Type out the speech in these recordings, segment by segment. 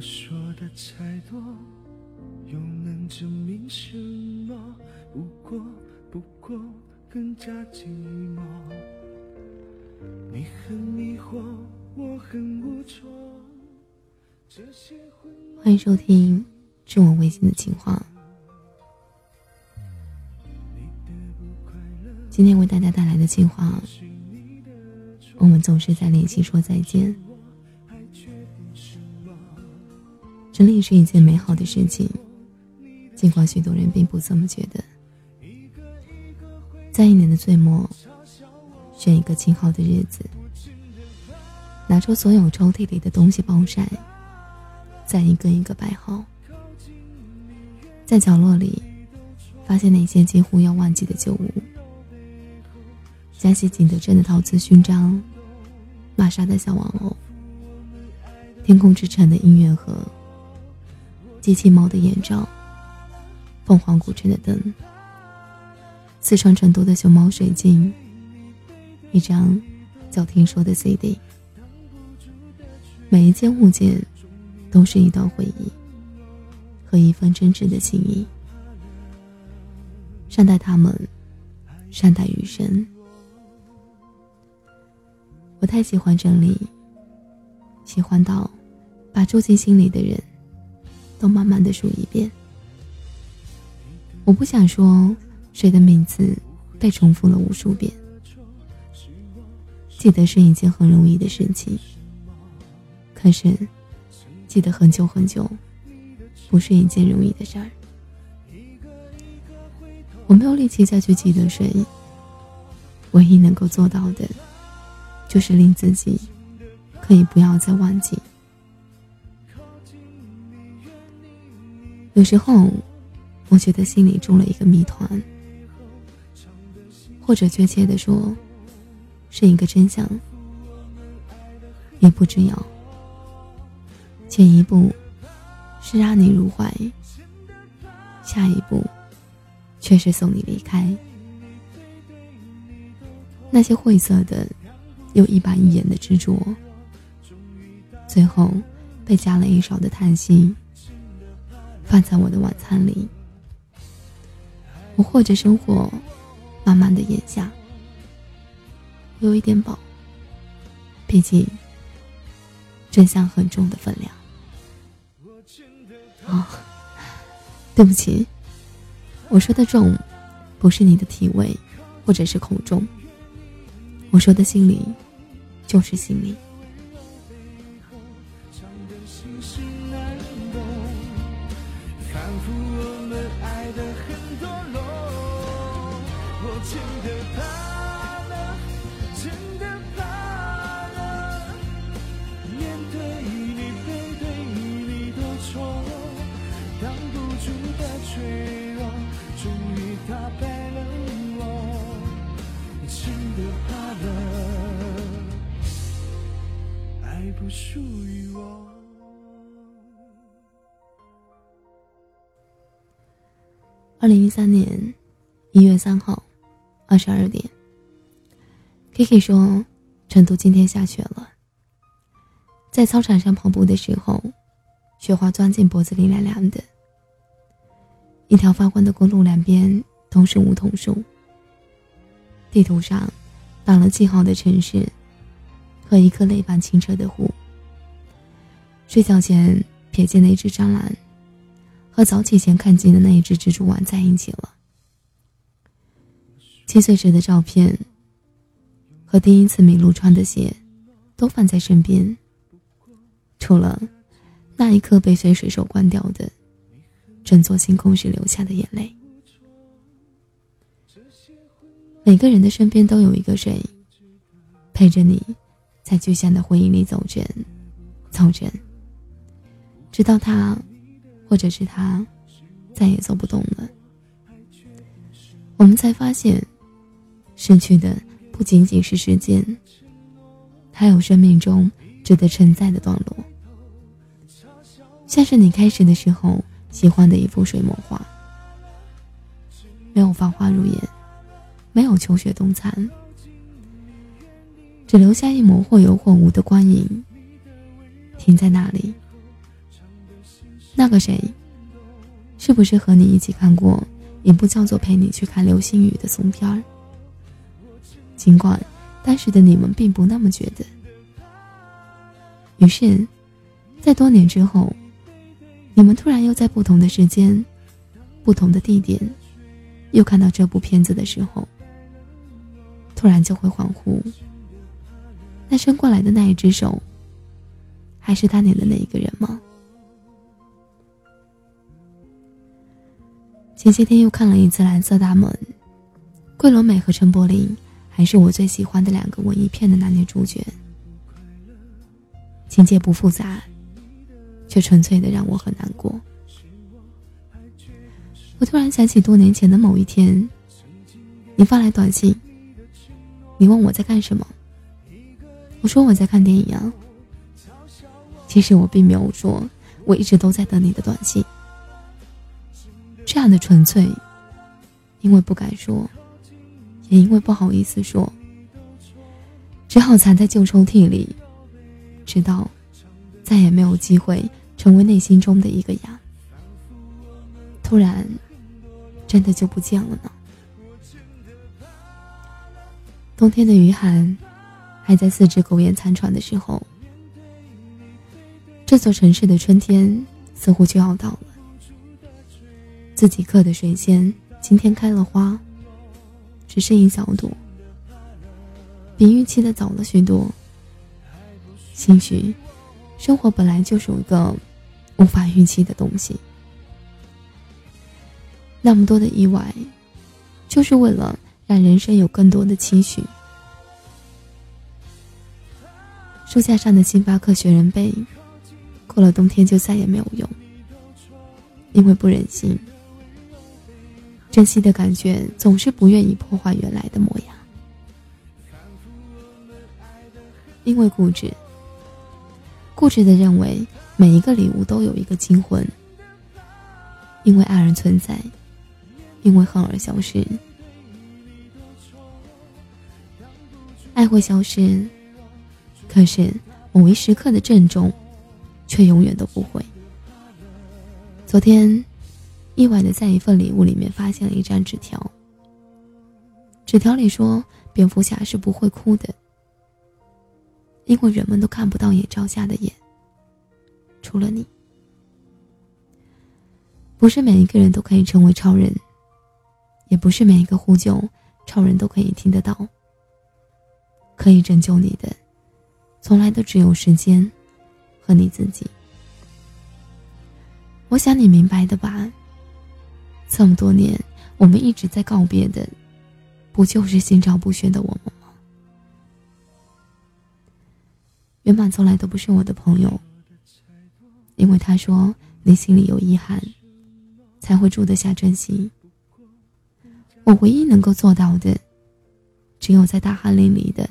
说的太多，又能证明什么？不过，不过更加寂寞。你很迷惑，我很无措。这些欢迎收听致我微信的情话。今天为大家带来的情话，我们总是在联系说再见。真理是一件美好的事情，尽管许多人并不这么觉得。在一年的最末，选一个晴好的日子，拿出所有抽屉里的东西暴晒，再一个一个摆好，在角落里发现那些几乎要忘记的旧物：加西景德镇的陶瓷勋章，玛莎的小玩偶，天空之城的音乐盒。机器猫的眼罩，凤凰古城的灯，四川成都的熊猫水晶，一张叫听说的 CD。每一件物件，都是一段回忆和一份真挚的情谊。善待他们，善待余生。我太喜欢整理，喜欢到把住进心里的人。都慢慢的数一遍。我不想说谁的名字被重复了无数遍。记得是一件很容易的事情，可是记得很久很久，不是一件容易的事儿。我没有力气再去记得谁，唯一能够做到的，就是令自己可以不要再忘记。有时候，我觉得心里中了一个谜团，或者确切的说，是一个真相。一步之遥，前一步是让你入怀，下一步却是送你离开。那些晦涩的，又一板一眼的执着，最后被加了一勺的叹息。放在我的晚餐里，我或者生活慢慢的咽下，有一点饱。毕竟真相很重的分量。哦，对不起，我说的重，不是你的体味，或者是口重。我说的心里，就是心里。福我们爱得很堕落。我真的怕了，真的怕了。面对你，背对你的错，挡不住的脆弱，终于打败了我。真的怕了，爱不属于我。二零一三年一月三号。二十二点，Kiki 说：“成都今天下雪了。”在操场上跑步的时候，雪花钻进脖子里，凉凉的。一条发光的公路两边都是梧桐树。地图上打了记号的城市，和一颗泪般清澈的湖。睡觉前瞥见了一只蟑螂，和早起前看见的那一只蜘蛛网在一起了。七岁时的照片，和第一次迷路穿的鞋，都放在身边。除了那一刻被随水手关掉的，整座星空时流下的眼泪。每个人的身边都有一个谁，陪着你，在具象的回忆里走着，走着，直到他，或者是他，再也走不动了，我们才发现。失去的不仅仅是时间，还有生命中值得承载的段落。像是你开始的时候喜欢的一幅水墨画，没有繁花如烟，没有秋雪冬残，只留下一抹或有或无的光影，停在那里，那个谁，是不是和你一起看过一部叫做《陪你去看流星雨》的松片儿？尽管当时的你们并不那么觉得。于是，在多年之后，你们突然又在不同的时间、不同的地点，又看到这部片子的时候，突然就会恍惚：那伸过来的那一只手，还是当年的那一个人吗？前些天又看了一次《蓝色大门》，桂纶镁和陈柏霖还是我最喜欢的两个文艺片的男女主角。情节不复杂，却纯粹的让我很难过。我突然想起多年前的某一天，你发来短信，你问我在干什么，我说我在看电影啊。其实我并没有说，我一直都在等你的短信。这样的纯粹，因为不敢说，也因为不好意思说，只好藏在旧抽屉里，直到再也没有机会成为内心中的一个芽。突然，真的就不见了呢。冬天的余寒，还在四肢苟延残喘的时候，这座城市的春天似乎就要到了。自己刻的水仙今天开了花，只是一小朵，比预期的早了许多。兴许，生活本来就是一个无法预期的东西。那么多的意外，就是为了让人生有更多的期许。书架上的星巴克雪人杯，过了冬天就再也没有用，因为不忍心。珍惜的感觉总是不愿意破坏原来的模样，因为固执，固执的认为每一个礼物都有一个惊魂。因为爱而存在，因为恨而消失。爱会消失，可是某一时刻的郑重，却永远都不会。昨天。意外的在一份礼物里面发现了一张纸条。纸条里说，蝙蝠侠是不会哭的，因为人们都看不到眼罩下的眼，除了你。不是每一个人都可以成为超人，也不是每一个呼救超人都可以听得到。可以拯救你的，从来都只有时间和你自己。我想你明白的吧。这么多年，我们一直在告别的，不就是心照不宣的我们吗？原满从来都不是我的朋友，因为他说你心里有遗憾，才会住得下真心。我唯一能够做到的，只有在大汗淋漓的，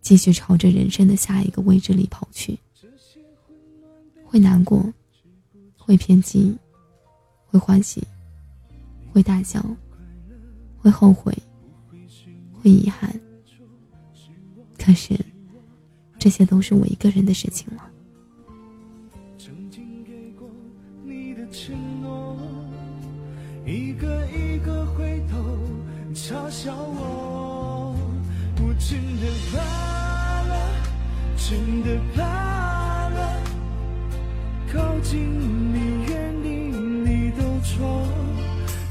继续朝着人生的下一个位置里跑去。会难过，会偏激，会欢喜。会大笑，会后悔，会遗憾。可是，这些都是我一个人的事情了。一个一个回头嘲笑我，我真的怕了，真的怕了，靠近你，远离你都错。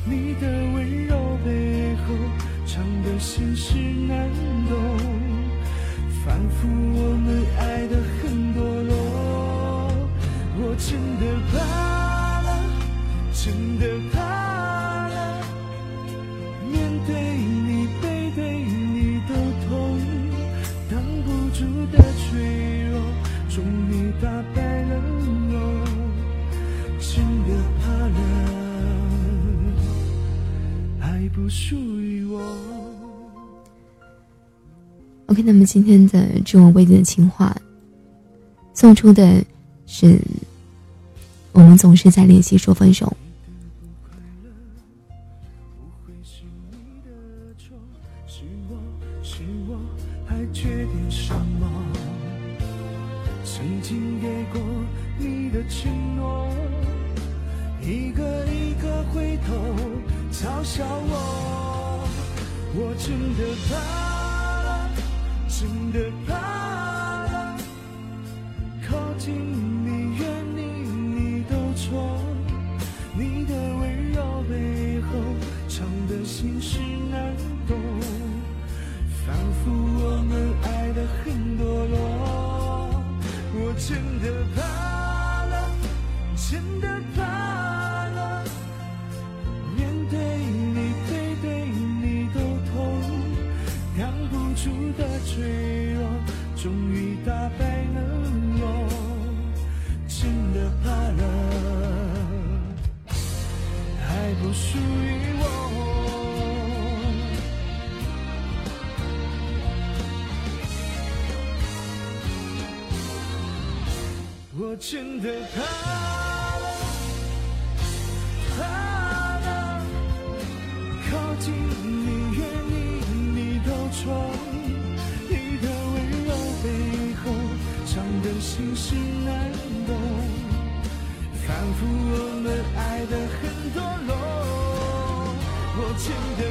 你的温柔背后藏的心事难懂，仿佛我们爱得很堕落。我真的怕了，真的怕了，面对你背对你都痛，挡不住的脆弱，终于打败属于我。OK，那么今天的《致我未尽的情话》送出的是：我们总是在练习说分手。曾经给过你的承诺。一个一个回头嘲笑我，我真的怕了，真的怕了，靠近你，远离你都错，你的温柔背后藏的心事难懂，仿佛我们爱得很堕落，我真的怕。挡不住的脆弱，终于打败了我，真的怕了，还不属于我。我真的，怕情深难懂，仿佛我们爱得很堕落，我真的